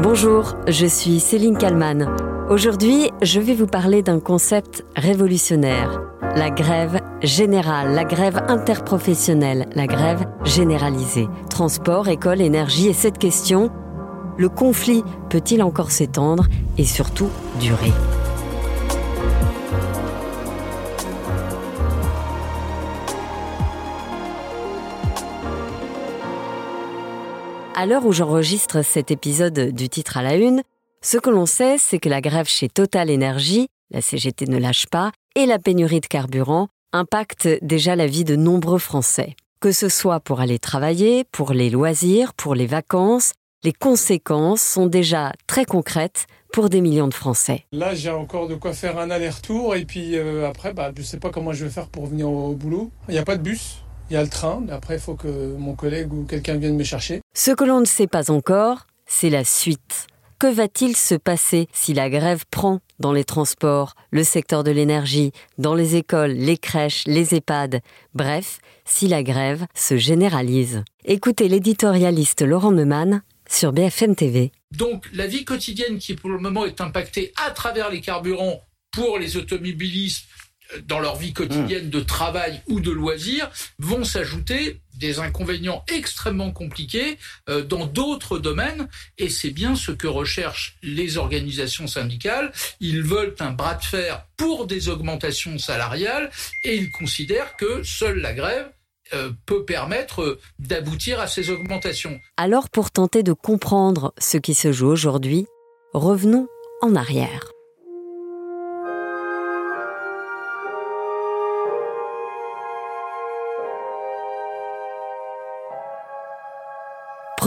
Bonjour, je suis Céline Kalman. Aujourd'hui, je vais vous parler d'un concept révolutionnaire, la grève générale, la grève interprofessionnelle, la grève généralisée. Transport, école, énergie et cette question, le conflit peut-il encore s'étendre et surtout durer? À l'heure où j'enregistre cet épisode du titre à la une, ce que l'on sait, c'est que la grève chez Total Energy, la CGT ne lâche pas, et la pénurie de carburant impactent déjà la vie de nombreux Français. Que ce soit pour aller travailler, pour les loisirs, pour les vacances, les conséquences sont déjà très concrètes pour des millions de Français. Là, j'ai encore de quoi faire un aller-retour et puis euh, après, bah, je ne sais pas comment je vais faire pour venir au boulot. Il n'y a pas de bus. Il y a le train, mais après, il faut que mon collègue ou quelqu'un vienne me chercher. Ce que l'on ne sait pas encore, c'est la suite. Que va-t-il se passer si la grève prend dans les transports, le secteur de l'énergie, dans les écoles, les crèches, les EHPAD, bref, si la grève se généralise Écoutez l'éditorialiste Laurent Neumann sur BFM TV. Donc la vie quotidienne qui pour le moment est impactée à travers les carburants pour les automobilistes dans leur vie quotidienne de travail ou de loisirs vont s'ajouter des inconvénients extrêmement compliqués euh, dans d'autres domaines et c'est bien ce que recherchent les organisations syndicales. Ils veulent un bras de fer pour des augmentations salariales et ils considèrent que seule la grève euh, peut permettre euh, d'aboutir à ces augmentations. Alors pour tenter de comprendre ce qui se joue aujourd'hui, revenons en arrière.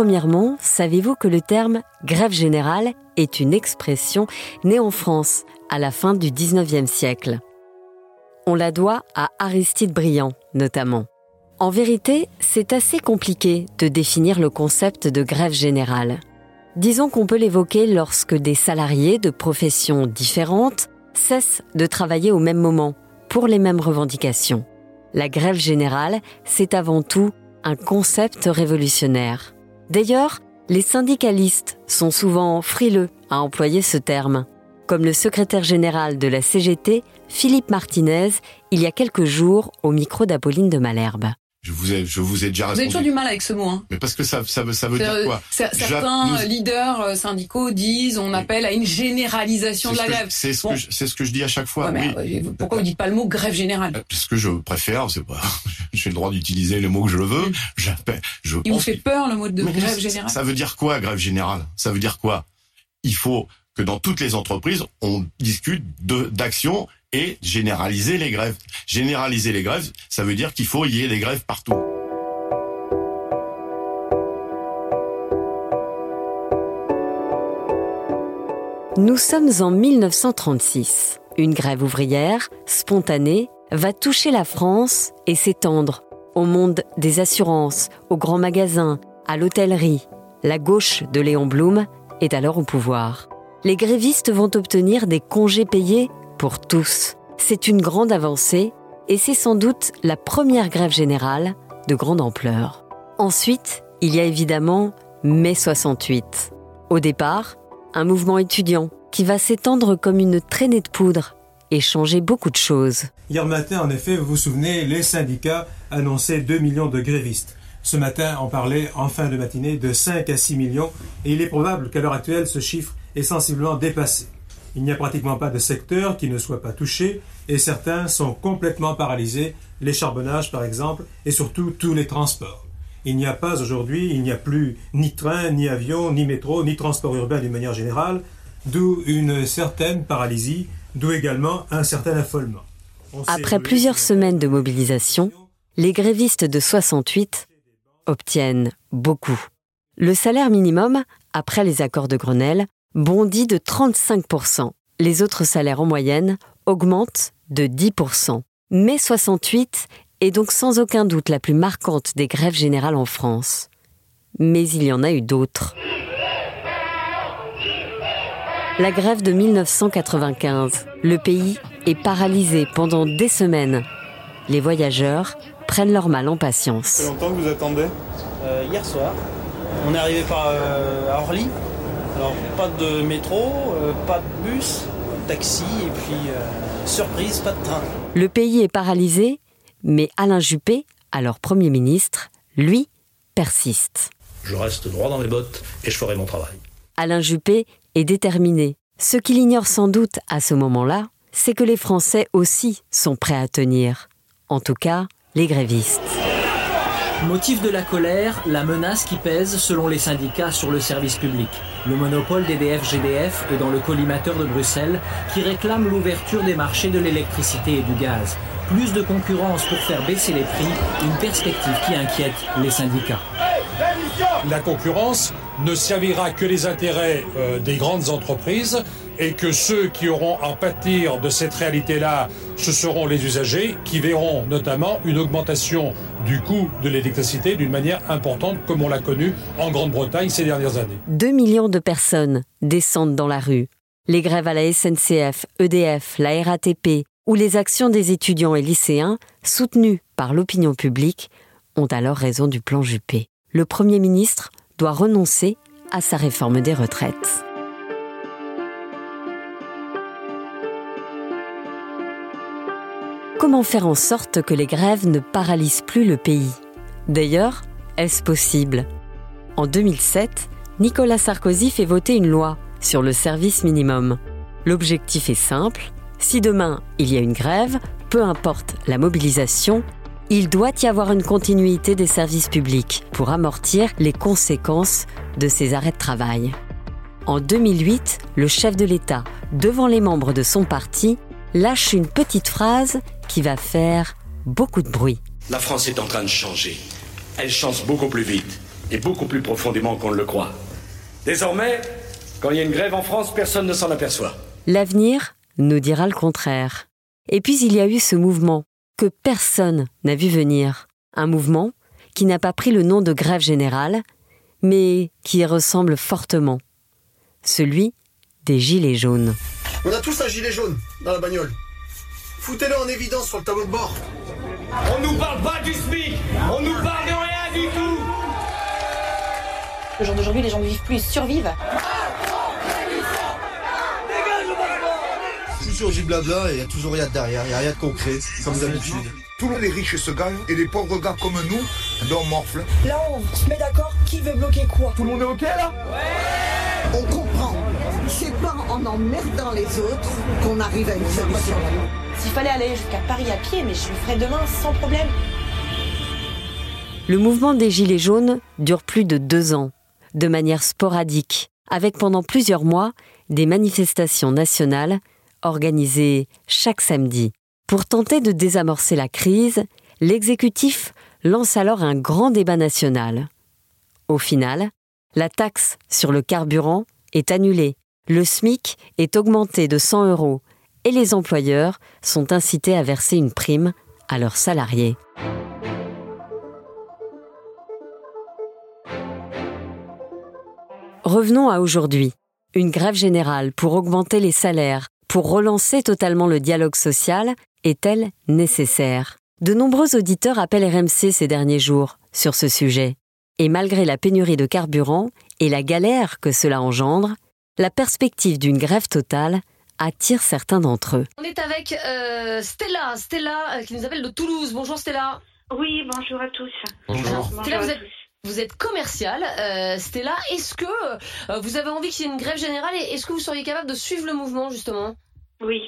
Premièrement, savez-vous que le terme grève générale est une expression née en France à la fin du 19e siècle? On la doit à Aristide Briand, notamment. En vérité, c'est assez compliqué de définir le concept de grève générale. Disons qu'on peut l'évoquer lorsque des salariés de professions différentes cessent de travailler au même moment pour les mêmes revendications. La grève générale, c'est avant tout un concept révolutionnaire. D'ailleurs, les syndicalistes sont souvent frileux à employer ce terme, comme le secrétaire général de la CGT, Philippe Martinez, il y a quelques jours au micro d'Apolline de Malherbe. Je vous ai, je vous ai déjà répondu. Vous avez toujours du mal avec ce mot. Hein. Mais parce que ça, ça veut, ça veut dire quoi Certains leaders euh, syndicaux disent, on appelle à une généralisation de la grève. C'est ce, que je, c'est ce que je dis à chaque fois. mais euh, Pourquoi vous dites pas le mot grève générale euh, Parce que je préfère, c'est pas, j'ai le droit d'utiliser le mot que je veux. Mm. J'appelle, je. Il vous fait peur le mot de grève générale Ça veut dire quoi, grève générale? Ça veut dire quoi? Il faut que dans toutes les entreprises, on discute d'actions et généraliser les grèves. Généraliser les grèves, ça veut dire qu'il faut y ait des grèves partout. Nous sommes en 1936. Une grève ouvrière, spontanée, va toucher la France et s'étendre au monde des assurances, aux grands magasins, à l'hôtellerie. La gauche de Léon Blum est alors au pouvoir. Les grévistes vont obtenir des congés payés pour tous. C'est une grande avancée et c'est sans doute la première grève générale de grande ampleur. Ensuite, il y a évidemment mai 68. Au départ, un mouvement étudiant qui va s'étendre comme une traînée de poudre et changer beaucoup de choses. Hier matin, en effet, vous vous souvenez, les syndicats annonçaient 2 millions de grévistes. Ce matin, on parlait en fin de matinée de 5 à 6 millions et il est probable qu'à l'heure actuelle, ce chiffre est sensiblement dépassé. Il n'y a pratiquement pas de secteur qui ne soit pas touché et certains sont complètement paralysés, les charbonnages par exemple, et surtout tous les transports. Il n'y a pas aujourd'hui, il n'y a plus ni train, ni avion, ni métro, ni transport urbain d'une manière générale, d'où une certaine paralysie, d'où également un certain affolement. Après plusieurs semaines de mobilisation, les grévistes de 68 obtiennent beaucoup. Le salaire minimum, après les accords de Grenelle, bondit de 35%. Les autres salaires en moyenne augmentent de 10%. Mai 68 est donc sans aucun doute la plus marquante des grèves générales en France. Mais il y en a eu d'autres. La grève de 1995. Le pays est paralysé pendant des semaines. Les voyageurs prennent leur mal en patience. Ça fait longtemps que vous attendez? Euh, Hier soir. On est arrivé par, euh, à Orly Alors, pas de métro, euh, pas de bus, taxi, et puis, euh, surprise, pas de train. Le pays est paralysé, mais Alain Juppé, alors Premier ministre, lui, persiste. Je reste droit dans mes bottes et je ferai mon travail. Alain Juppé est déterminé. Ce qu'il ignore sans doute à ce moment-là, c'est que les Français aussi sont prêts à tenir. En tout cas, les grévistes. Motif de la colère, la menace qui pèse, selon les syndicats, sur le service public. Le monopole d'EDF-GDF est dans le collimateur de Bruxelles, qui réclame l'ouverture des marchés de l'électricité et du gaz. Plus de concurrence pour faire baisser les prix, une perspective qui inquiète les syndicats. La concurrence ne servira que les intérêts euh, des grandes entreprises et que ceux qui auront à pâtir de cette réalité-là, ce seront les usagers qui verront notamment une augmentation du coût de l'électricité d'une manière importante comme on l'a connu en Grande-Bretagne ces dernières années. 2 millions de personnes descendent dans la rue. Les grèves à la SNCF, EDF, la RATP ou les actions des étudiants et lycéens, soutenues par l'opinion publique, ont alors raison du plan Juppé. Le Premier ministre doit renoncer à sa réforme des retraites. Comment faire en sorte que les grèves ne paralysent plus le pays? D'ailleurs, est-ce possible? En 2007, Nicolas Sarkozy fait voter une loi sur le service minimum. L'objectif est simple, si demain il y a une grève, peu importe la mobilisation, il doit y avoir une continuité des services publics pour amortir les conséquences de ces arrêts de travail. En 2008, le chef de l'État, devant les membres de son parti, lâche une petite phrase qui va faire beaucoup de bruit. La France est en train de changer. Elle change beaucoup plus vite et beaucoup plus profondément qu'on ne le croit. Désormais, quand il y a une grève en France, personne ne s'en aperçoit. L'avenir nous dira le contraire. Et puis il y a eu ce mouvement que personne n'a vu venir. Un mouvement qui n'a pas pris le nom de grève générale, mais qui y ressemble fortement. Celui des Gilets jaunes. On a tous un gilet jaune dans la bagnole. Foutez-le en évidence sur le tableau de bord. On nous parle pas du SMIC On nous parle de rien du tout Le jour d'aujourd'hui, les gens ne vivent plus, ils survivent. Sur du blabla et il n'y a toujours rien derrière, il n'y a rien de concret, comme d'habitude. Tous les riches se gagnent et les pauvres gars comme nous, ben on morfle. Là, on se met d'accord qui veut bloquer quoi? Tout le monde est OK là? Ouais On comprend. C'est pas en emmerdant les autres qu'on arrive à une solution. S'il fallait aller jusqu'à Paris à pied, mais je le ferais demain sans problème. Le mouvement des Gilets jaunes dure plus de deux ans, de manière sporadique, avec pendant plusieurs mois des manifestations nationales organisées chaque samedi. Pour tenter de désamorcer la crise, l'exécutif lance alors un grand débat national. Au final, la taxe sur le carburant est annulée, le SMIC est augmenté de 100 euros et les employeurs sont incités à verser une prime à leurs salariés. Revenons à aujourd'hui. Une grève générale pour augmenter les salaires, pour relancer totalement le dialogue social, est-elle nécessaire? De nombreux auditeurs appellent RMC ces derniers jours sur ce sujet. Et malgré la pénurie de carburant et la galère que cela engendre, la perspective d'une grève totale attire certains d'entre eux. On est avec euh, Stella, Stella euh, qui nous appelle de Toulouse. Bonjour Stella. Oui, bonjour à tous. Bonjour. Stella, vous êtes, vous êtes commerciale. Euh, Stella, est-ce que euh, vous avez envie qu'il y ait une grève générale et est-ce que vous seriez capable de suivre le mouvement justement? Oui,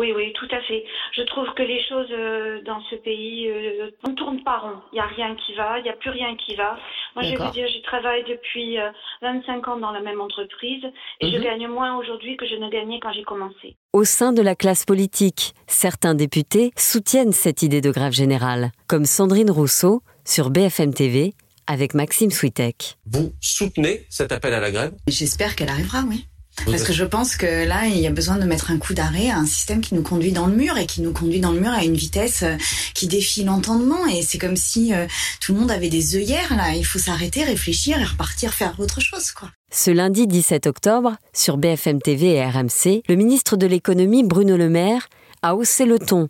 oui, oui, tout à fait. Je trouve que les choses euh, dans ce pays, euh, on ne tourne pas rond. Il n'y a rien qui va, il n'y a plus rien qui va. Moi, je vais vous dire, je travaille depuis euh, 25 ans dans la même entreprise et Mhm. je gagne moins aujourd'hui que je ne gagnais quand j'ai commencé. Au sein de la classe politique, certains députés soutiennent cette idée de grève générale, comme Sandrine Rousseau sur BFM TV avec Maxime Switek. Vous soutenez cet appel à la grève? J'espère qu'elle arrivera, oui. Parce que je pense que là, il y a besoin de mettre un coup d'arrêt à un système qui nous conduit dans le mur et qui nous conduit dans le mur à une vitesse euh, qui défie l'entendement. Et c'est comme si euh, tout le monde avait des œillères, là. Il faut s'arrêter, réfléchir et repartir faire autre chose, quoi. Ce lundi 17 octobre, sur BFM TV et RMC, le ministre de l'économie Bruno Le Maire a haussé le ton,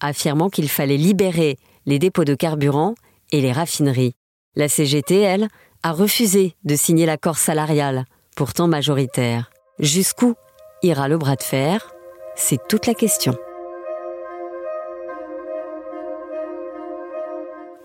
affirmant qu'il fallait libérer les dépôts de carburant et les raffineries. La CGT, elle, a refusé de signer l'accord salarial pourtant majoritaire. Jusqu'où ira le bras de fer? C'est toute la question.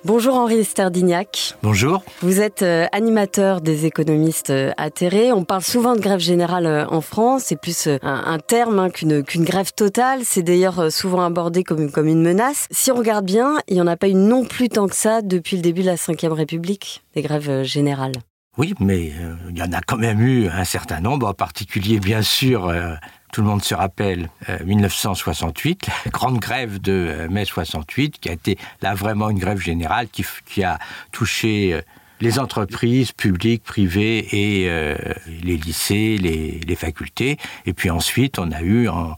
Bonjour Henri Sterdignac. Bonjour. Vous êtes euh, animateur des économistes euh, atterrés. On parle souvent de grève générale euh, en France. C'est plus un, terme hein, qu'une grève totale. C'est d'ailleurs souvent abordé comme, comme une menace. Si on regarde bien, il n'y en a pas eu non plus tant que ça depuis le début de la Ve République, des grèves générales. Oui, mais il y en a quand même eu un certain nombre, en particulier bien sûr tout le monde se rappelle 1968, euh, la grande grève de euh, mai 68, qui a été là vraiment une grève générale qui, a touché euh, les entreprises publiques, privées et les lycées, les, les, facultés. Et puis ensuite, on a eu en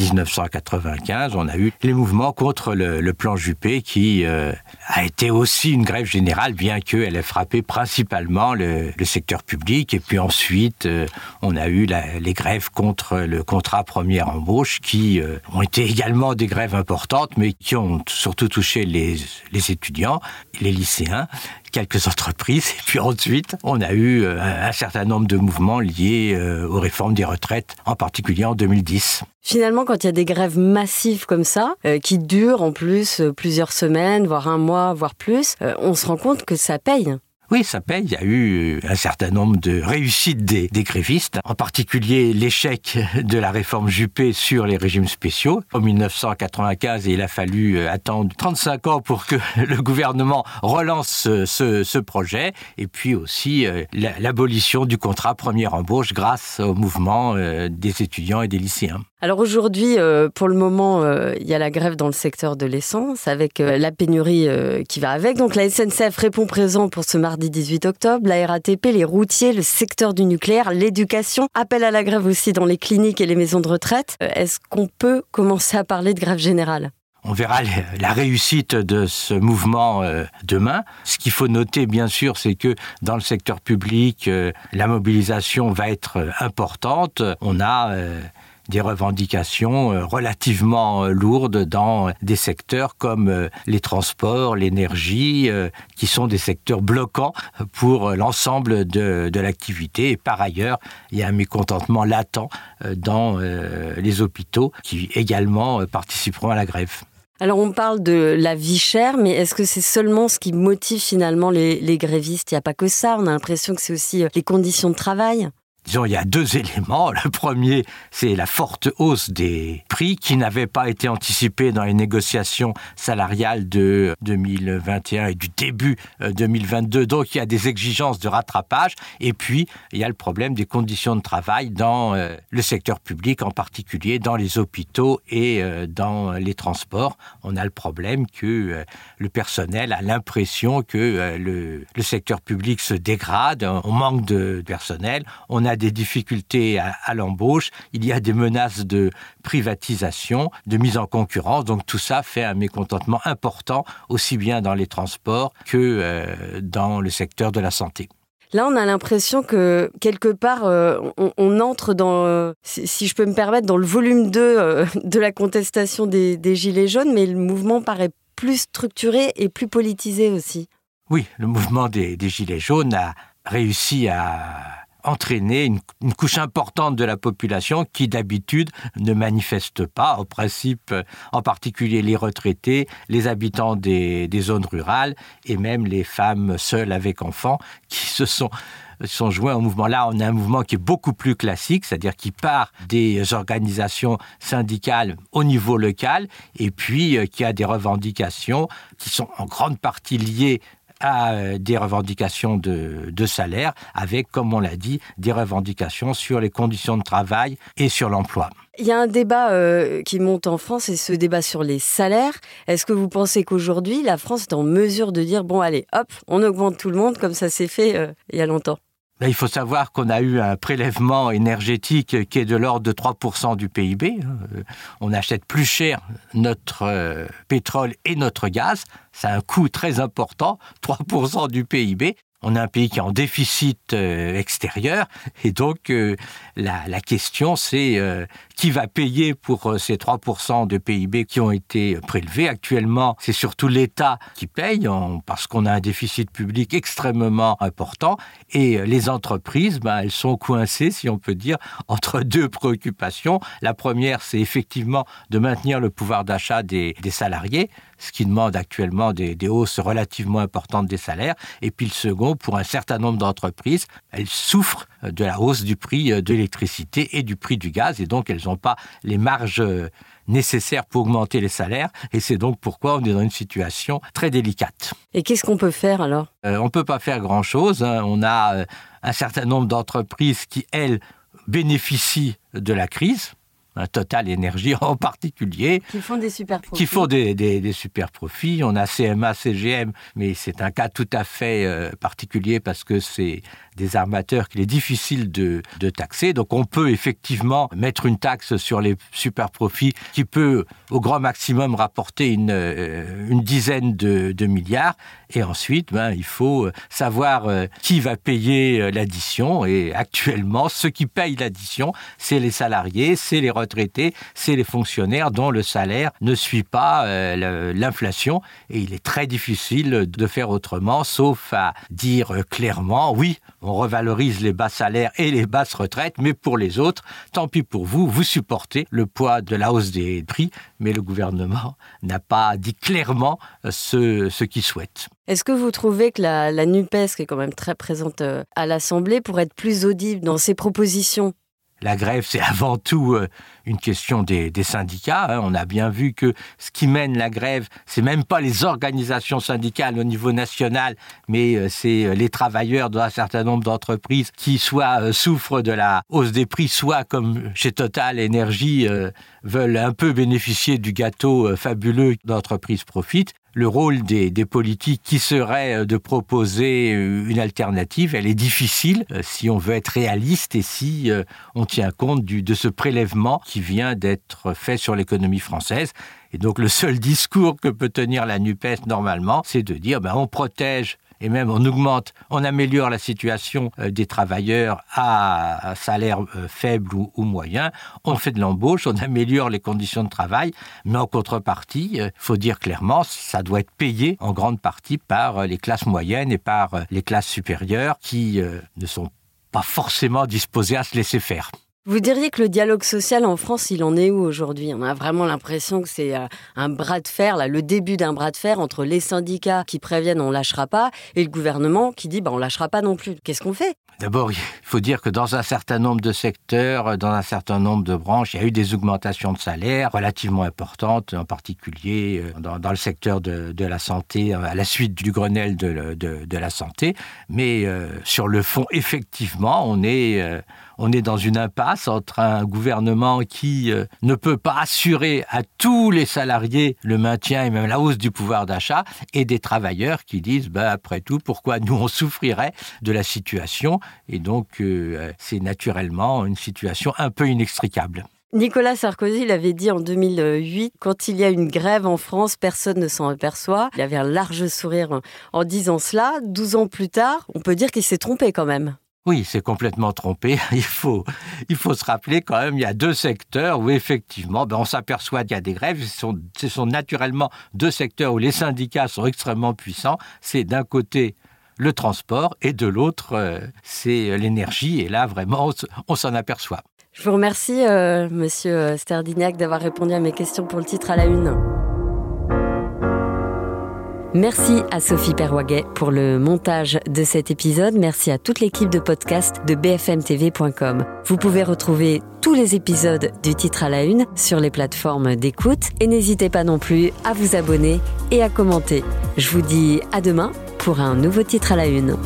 1995, on a eu les mouvements contre le, plan Juppé qui euh, a été aussi une grève générale, bien qu'elle ait frappé principalement le, secteur public. Et puis ensuite, euh, on a eu les grèves contre le contrat première embauche qui euh, ont été également des grèves importantes, mais qui ont surtout touché les, les étudiants, les lycéens quelques entreprises. Et puis ensuite, on a eu un certain nombre de mouvements liés aux réformes des retraites, en particulier en 2010. Finalement, quand il y a des grèves massives comme ça, euh, qui durent en plus euh, plusieurs semaines, voire un mois, voire plus, euh, on se rend compte que ça paye. Oui, ça paye. Il y a eu un certain nombre de réussites des, grévistes, en particulier l'échec de la réforme Juppé sur les régimes spéciaux. En 1995, il a fallu euh, attendre 35 ans pour que le gouvernement relance ce, ce projet. Et puis aussi euh, l'abolition du contrat première embauche grâce au mouvement euh, des étudiants et des lycéens. Alors aujourd'hui, pour le moment, il y a la grève dans le secteur de l'essence avec la pénurie qui va avec. Donc la SNCF répond présent pour ce mardi 18 octobre, la RATP, les routiers, le secteur du nucléaire, l'éducation, appel à la grève aussi dans les cliniques et les maisons de retraite. Euh, est-ce qu'on peut commencer à parler de grève générale? On verra la réussite de ce mouvement euh, demain. Ce qu'il faut noter, bien sûr, c'est que dans le secteur public, euh, la mobilisation va être importante. On a des revendications euh, relativement euh, lourdes dans des secteurs comme euh, les transports, l'énergie, qui sont des secteurs bloquants pour l'ensemble de, de l'activité. Et par ailleurs, il y a un mécontentement latent dans les hôpitaux qui également participeront à la grève. Alors on parle de la vie chère, mais est-ce que c'est seulement ce qui motive finalement les, les grévistes? Il n'y a pas que ça, on a l'impression que c'est aussi les conditions de travail Disons, il y a deux éléments. Le premier, c'est la forte hausse des prix qui n'avait pas été anticipée dans les négociations salariales de 2021 et du début 2022. Euh, Donc, il y a des exigences de rattrapage. Et puis, il y a le problème des conditions de travail dans euh, le secteur public, en particulier dans les hôpitaux et euh, dans les transports. On a le problème que le personnel a l'impression que le, le secteur public se dégrade, on manque de personnel, on a a des difficultés à, l'embauche, il y a des menaces de privatisation, de mise en concurrence. Donc tout ça fait un mécontentement important, aussi bien dans les transports que euh, dans le secteur de la santé. Là, on a l'impression que quelque part, euh, on, entre dans, euh, si, je peux me permettre, dans le volume 2 de la contestation des, des Gilets jaunes, mais le mouvement paraît plus structuré et plus politisé aussi. Oui, le mouvement des, des Gilets jaunes a réussi à entraîner une, couche importante de la population qui d'habitude ne manifeste pas, au principe, en particulier les retraités, les habitants des, zones rurales et même les femmes seules avec enfants qui se sont sont joints au mouvement. Là, on a un mouvement qui est beaucoup plus classique, c'est-à-dire qui part des organisations syndicales au niveau local et puis euh, qui a des revendications qui sont en grande partie liées à euh, des revendications de, salaire, avec, comme on l'a dit, des revendications sur les conditions de travail et sur l'emploi. Il y a un débat euh, qui monte en France, et ce débat sur les salaires. Est-ce que vous pensez qu'aujourd'hui, la France est en mesure de dire, bon allez, hop, on augmente tout le monde comme ça s'est fait euh, il y a longtemps? Ben, il faut savoir qu'on a eu un prélèvement énergétique qui est de l'ordre de 3% du PIB. Hein. On achète plus cher notre euh, pétrole et notre gaz. A un coût très important, 3% du PIB. On est un pays qui est en déficit euh, extérieur et donc euh, la, question c'est euh, qui va payer pour ces 3% de PIB qui ont été prélevés? Actuellement c'est surtout l'État qui paye parce qu'on a un déficit public extrêmement important et les entreprises ben, elles sont coincées si on peut dire entre deux préoccupations. La première c'est effectivement de maintenir le pouvoir d'achat des salariés ce qui demande actuellement des, des hausses relativement importantes des salaires. Et puis le second pour un certain nombre d'entreprises elles souffrent de la hausse du prix de l'électricité et du prix du gaz. Et donc elles n'ont pas les marges nécessaires pour augmenter les salaires. Et c'est donc pourquoi on est dans une situation très délicate. Et qu'est-ce qu'on peut faire alors? Euh, on peut pas faire grand chose hein. on a euh, un certain nombre d'entreprises qui elles bénéficient de la crise total énergie en particulier qui font des super profits. qui font des, des, des super profits on a cma cgm mais c'est un cas tout à fait euh, particulier parce que c'est des armateurs qu'il est difficile de, taxer. Donc on peut effectivement mettre une taxe sur les super profits qui peut au grand maximum rapporter une, euh, une dizaine de, milliards. Et ensuite ben, il faut savoir euh, qui va payer euh, l'addition. Et actuellement ce qui paye l'addition c'est les salariés c'est les retraités c'est les fonctionnaires dont le salaire ne suit pas euh, l'inflation. Et il est très difficile de faire autrement sauf à dire euh, clairement oui on revalorise les bas salaires et les basses retraites mais pour les autres tant pis pour vous vous supportez le poids de la hausse des prix mais le gouvernement n'a pas dit clairement euh, ce, ce qu'il souhaite. Est-ce que vous trouvez que la, la nupes qui est quand même très présente euh, à l'assemblée pour être plus audible dans ses propositions? La grève c'est avant tout euh, une question des, syndicats hein. on a bien vu que ce qui mène la grève c'est même pas les organisations syndicales au niveau national mais euh, c'est euh, les travailleurs dans un certain nombre d'entreprises qui soit souffrent de la hausse des prix soit comme chez total euh, veulent un peu bénéficier du gâteau fabuleux d'entreprise profite le rôle des, politiques qui serait euh, de proposer euh, une alternative. Elle est difficile euh, si on veut être réaliste et si on tient compte de ce prélèvement qui vient d'être fait sur l'économie française. Et donc le seul discours que peut tenir la nupes normalement c'est de dire ben on protège et même on augmente on améliore la situation des travailleurs à, salaire faible ou, moyen on fait de l'embauche on améliore les conditions de travail mais en contrepartie il faut dire clairement ça doit être payé en grande partie par les classes moyennes et par les classes supérieures qui euh, ne sont pas forcément disposées à se laisser faire. Vous diriez que le dialogue social en France il en est où aujourd'hui? On a vraiment l'impression que c'est euh, un bras de fer le début d'un bras de fer entre les syndicats qui préviennent on lâchera pas et le gouvernement qui dit bah, on lâchera pas non plus. Qu'est-ce qu'on fait? D'abord il faut dire que dans un certain nombre de secteurs dans un certain nombre de branches il y a eu des augmentations de salaire relativement importantes en particulier euh, dans, le secteur de, la santé à la suite du grenelle de, la santé. Mais euh, sur le fond effectivement on est euh, on est dans une impasse entre un gouvernement qui euh, ne peut pas assurer à tous les salariés le maintien et même la hausse du pouvoir d'achat et des travailleurs qui disent bah, après tout pourquoi nous on souffrirait de la situation et donc euh, c'est naturellement une situation un peu inextricable. Nicolas Sarkozy l'avait dit en 2008 quand il y a une grève en France personne ne s'en aperçoit il avait un large sourire en disant cela 12 ans plus tard on peut dire qu'il s'est trompé quand même Oui, c'est complètement trompé. Il faut, il faut se rappeler quand même il y a deux secteurs où effectivement ben, on s'aperçoit qu'il y a des grèves. Ce sont, ce sont naturellement deux secteurs où les syndicats sont extrêmement puissants. C'est d'un côté le transport et de l'autre euh, c'est l'énergie et là vraiment on, s'en aperçoit. Je vous remercie euh, monsieur Sterdignac d'avoir répondu à mes questions pour le titre à la une. Merci à Sophie Perwaguet pour le montage de cet épisode. Merci à toute l'équipe de podcast de bfmtv.com. Vous pouvez retrouver tous les épisodes du titre à la une sur les plateformes d'écoute et n'hésitez pas non plus à vous abonner et à commenter. Je vous dis à demain pour un nouveau titre à la une.